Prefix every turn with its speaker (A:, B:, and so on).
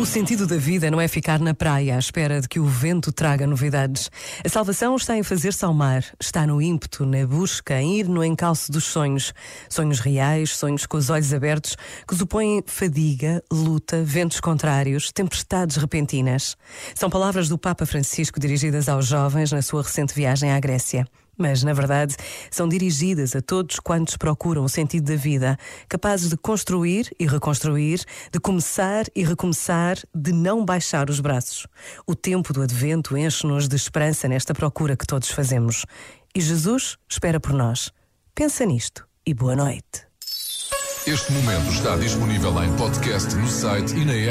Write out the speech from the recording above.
A: O sentido da vida não é ficar na praia à espera de que o vento traga novidades. A salvação está em fazer-se ao mar, está no ímpeto, na busca, em ir no encalço dos sonhos. Sonhos reais, sonhos com os olhos abertos, que supõem fadiga, luta, ventos contrários, tempestades repentinas. São palavras do Papa Francisco dirigidas aos jovens na sua recente viagem à Grécia mas, na verdade, são dirigidas a todos quantos procuram o sentido da vida, capazes de construir e reconstruir, de começar e recomeçar, de não baixar os braços. O tempo do advento enche-nos de esperança nesta procura que todos fazemos. E Jesus espera por nós. Pensa nisto e boa noite.
B: Este momento está disponível em podcast no site e na app.